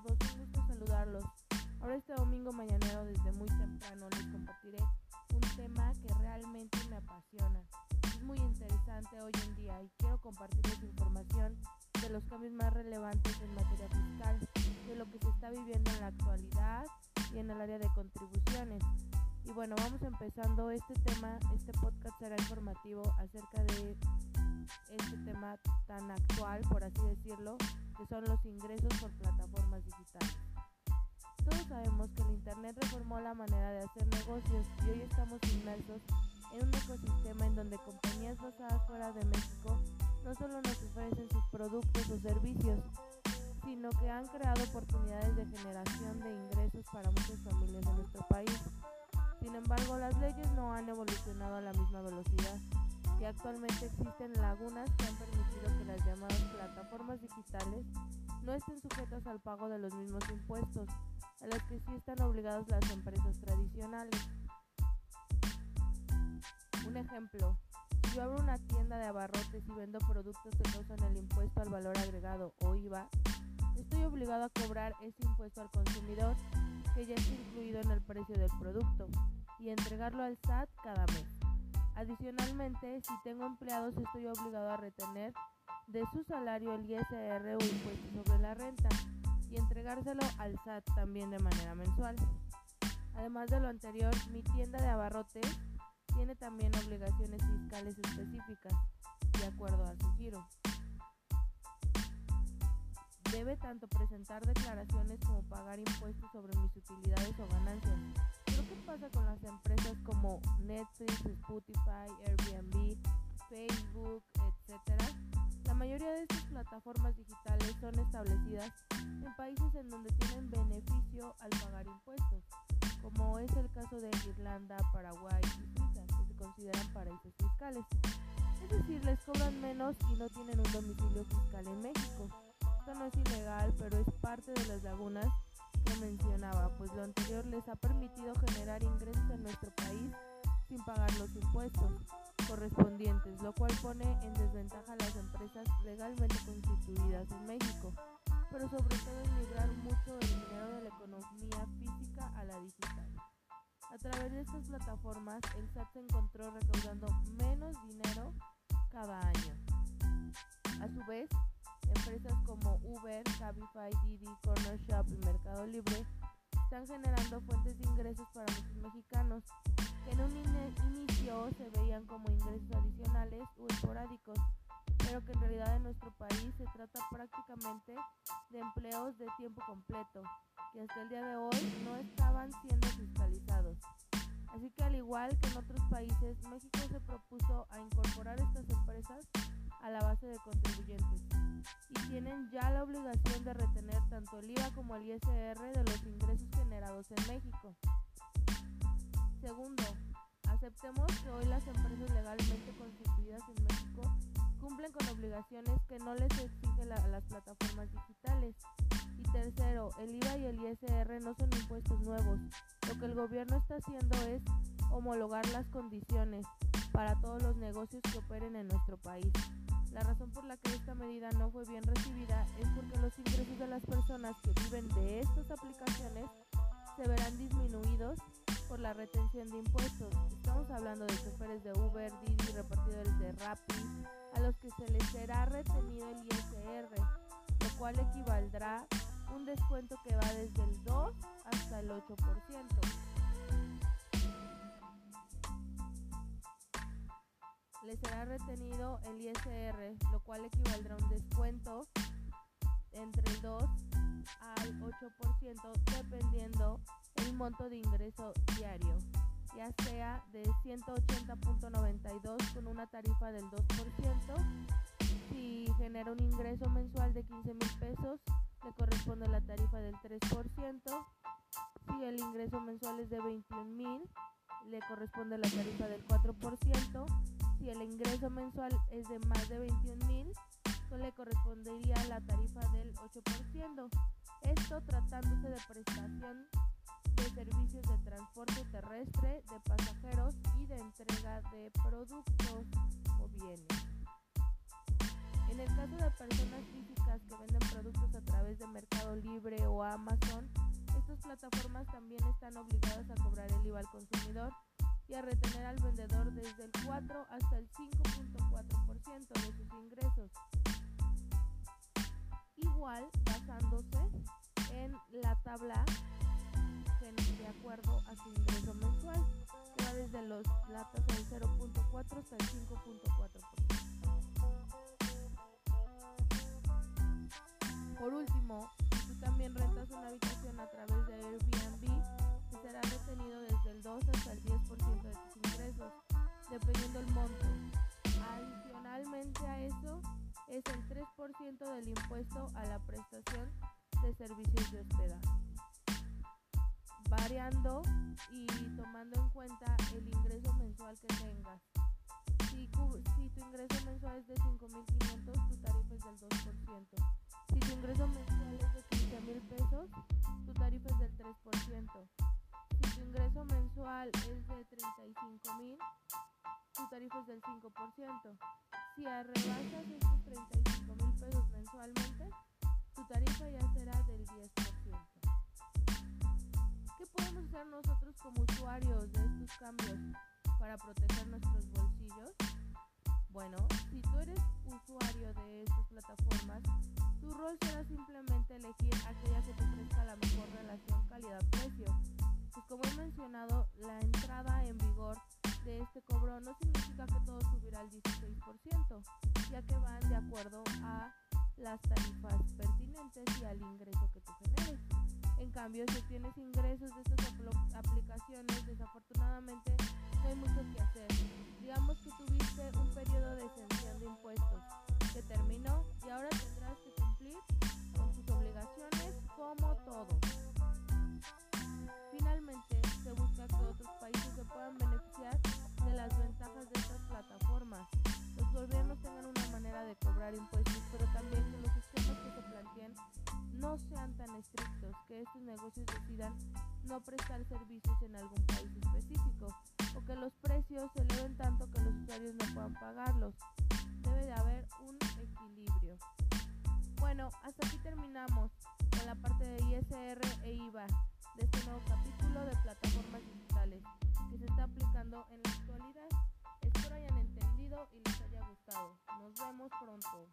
todos, un gusto saludarlos. Ahora este domingo mañanero desde muy temprano les compartiré un tema que realmente me apasiona. Es muy interesante hoy en día y quiero compartirles información de los cambios más relevantes en materia fiscal, de lo que se está viviendo en la actualidad y en el área de contribuciones. Y bueno, vamos empezando este tema, este podcast será informativo acerca de este tema tan actual, por así decirlo, que son los ingresos por plataformas digitales. Todos sabemos que el Internet reformó la manera de hacer negocios y hoy estamos inmersos en un ecosistema en donde compañías basadas fuera de México no solo nos ofrecen sus productos o servicios, sino que han creado oportunidades de generación de ingresos para muchas familias de nuestro país. Sin embargo, las leyes no han evolucionado a la misma velocidad y actualmente existen lagunas que han permitido que las llamadas plataformas digitales no estén sujetas al pago de los mismos impuestos a los que sí están obligadas las empresas tradicionales. Un ejemplo, yo abro una tienda de abarrotes y vendo productos que causan el impuesto al valor agregado o IVA, estoy obligado a cobrar ese impuesto al consumidor que ya está incluido en el precio del producto y entregarlo al SAT cada mes. Adicionalmente, si tengo empleados estoy obligado a retener de su salario el ISR o impuesto sobre la renta y entregárselo al SAT también de manera mensual. Además de lo anterior, mi tienda de abarrotes tiene también obligaciones fiscales específicas de acuerdo a su giro. Debe tanto presentar declaraciones como pagar impuestos sobre mis utilidades o ganancias. Empresas como Netflix, Spotify, Airbnb, Facebook, etcétera? La mayoría de estas plataformas digitales son establecidas en países en donde tienen beneficio al pagar impuestos, como es el caso de Irlanda, Paraguay y Suiza, que se consideran paraísos fiscales. Es decir, les cobran menos y no tienen un domicilio fiscal en México. Esto no es ilegal, pero es parte de las lagunas que mencionaba, pues lo anterior les ha permitido generar ingresos en nuestro país sin pagar los impuestos correspondientes, lo cual pone en desventaja a las empresas legalmente constituidas en México, pero sobre todo es migrar mucho el dinero de la economía física a la digital. A través de estas plataformas, el SAT se encontró recaudando menos dinero cada año. A su vez, empresas como Uber, Cabify, Didi, Corner Shop y Mercado Libre están generando fuentes de ingresos para muchos mexicanos que en un inicio se veían como ingresos adicionales o esporádicos, pero que en realidad en nuestro país se trata prácticamente de empleos de tiempo completo, que hasta el día de hoy no estaban siendo fiscalizados. Así que al igual que en otros países, México se propuso a incorporar estas empresas a la base de contribuyentes y tienen ya la obligación de retener tanto el IVA como el ISR de los ingresos generados en México. Segundo, aceptemos que hoy las empresas legalmente constituidas en México cumplen con obligaciones que no les exigen las plataformas digitales. Y tercero, el IVA y el ISR no son impuestos nuevos. Lo que el gobierno está haciendo es homologar las condiciones para todos los negocios que operen en nuestro país. La razón por la que esta medida no fue bien recibida es porque los ingresos de las personas que viven de estas aplicaciones se verán disminuidos por la retención de impuestos. Estamos hablando de choferes de Uber, Didi, repartidores de Rappi, a los que se les será retenido el ISR, lo cual equivaldrá un descuento que va desde el 2 hasta el 8%. Les será retenido el ISR, lo cual equivaldrá a un descuento entre el 2 al 8% dependiendo el monto de ingreso diario, ya sea de 180.92 con una tarifa del 2%, si genera un ingreso mensual de 15 mil pesos, le corresponde la tarifa del 3%, si el ingreso mensual es de 21 mil, le corresponde la tarifa del 4%, si el ingreso mensual es de más de 21 mil, le correspondería la tarifa del 8%. Esto tratándose de prestación de servicios de transporte terrestre de pasajeros y de entrega de productos o bienes. En el caso de personas físicas que venden productos a través de Mercado Libre o Amazon, estas plataformas también están obligadas a cobrar el IVA al consumidor y a retener al vendedor desde el 4 hasta el 5.4% de sus ingresos. Igual basándose en la tabla de acuerdo a su ingreso mensual, que va desde los, la tasa del 0.4 hasta el 5.4%. Por último, si tú también rentas una habitación a través de A eso, es el 3% del impuesto a la prestación de servicios de hospedaje variando y tomando en cuenta el ingreso mensual que tengas. Si, si tu ingreso mensual es de 5.500, tu tarifa es del 2%. Si tu ingreso mensual es de 15.000 pesos, tu tarifa es del 3%. Ingreso mensual es de 35.000, tu tarifa es del 5%. Si rebasas estos 35.000 pesos mensualmente, tu tarifa ya será del 10%. ¿Qué podemos hacer nosotros como usuarios de estos cambios para proteger nuestros bolsillos? Bueno, si tú eres usuario de estas plataformas, tu rol será simplemente elegir aquella que te ofrezca la mejor relación como he mencionado, la entrada en vigor de este cobro no significa que todo subirá al 16%, ya que van de acuerdo a las tarifas pertinentes y al ingreso que tú generes. En cambio, si tienes ingresos de estas aplicaciones, desafortunadamente no hay mucho que hacer. Digamos que tuviste un periodo de exención de impuestos que terminó y ahora tendrás que cumplir con tus obligaciones como todo. Plataformas. Los gobiernos tengan una manera de cobrar impuestos, pero también que los sistemas que se planteen no sean tan estrictos, que estos negocios decidan no prestar servicios en algún país específico o que los precios se eleven tanto que los usuarios no puedan pagarlos. Debe de haber un equilibrio. Bueno, hasta aquí terminamos con la parte de ISR e IVA de este nuevo capítulo de plataformas digitales que se está aplicando en la y les haya gustado. Nos vemos pronto.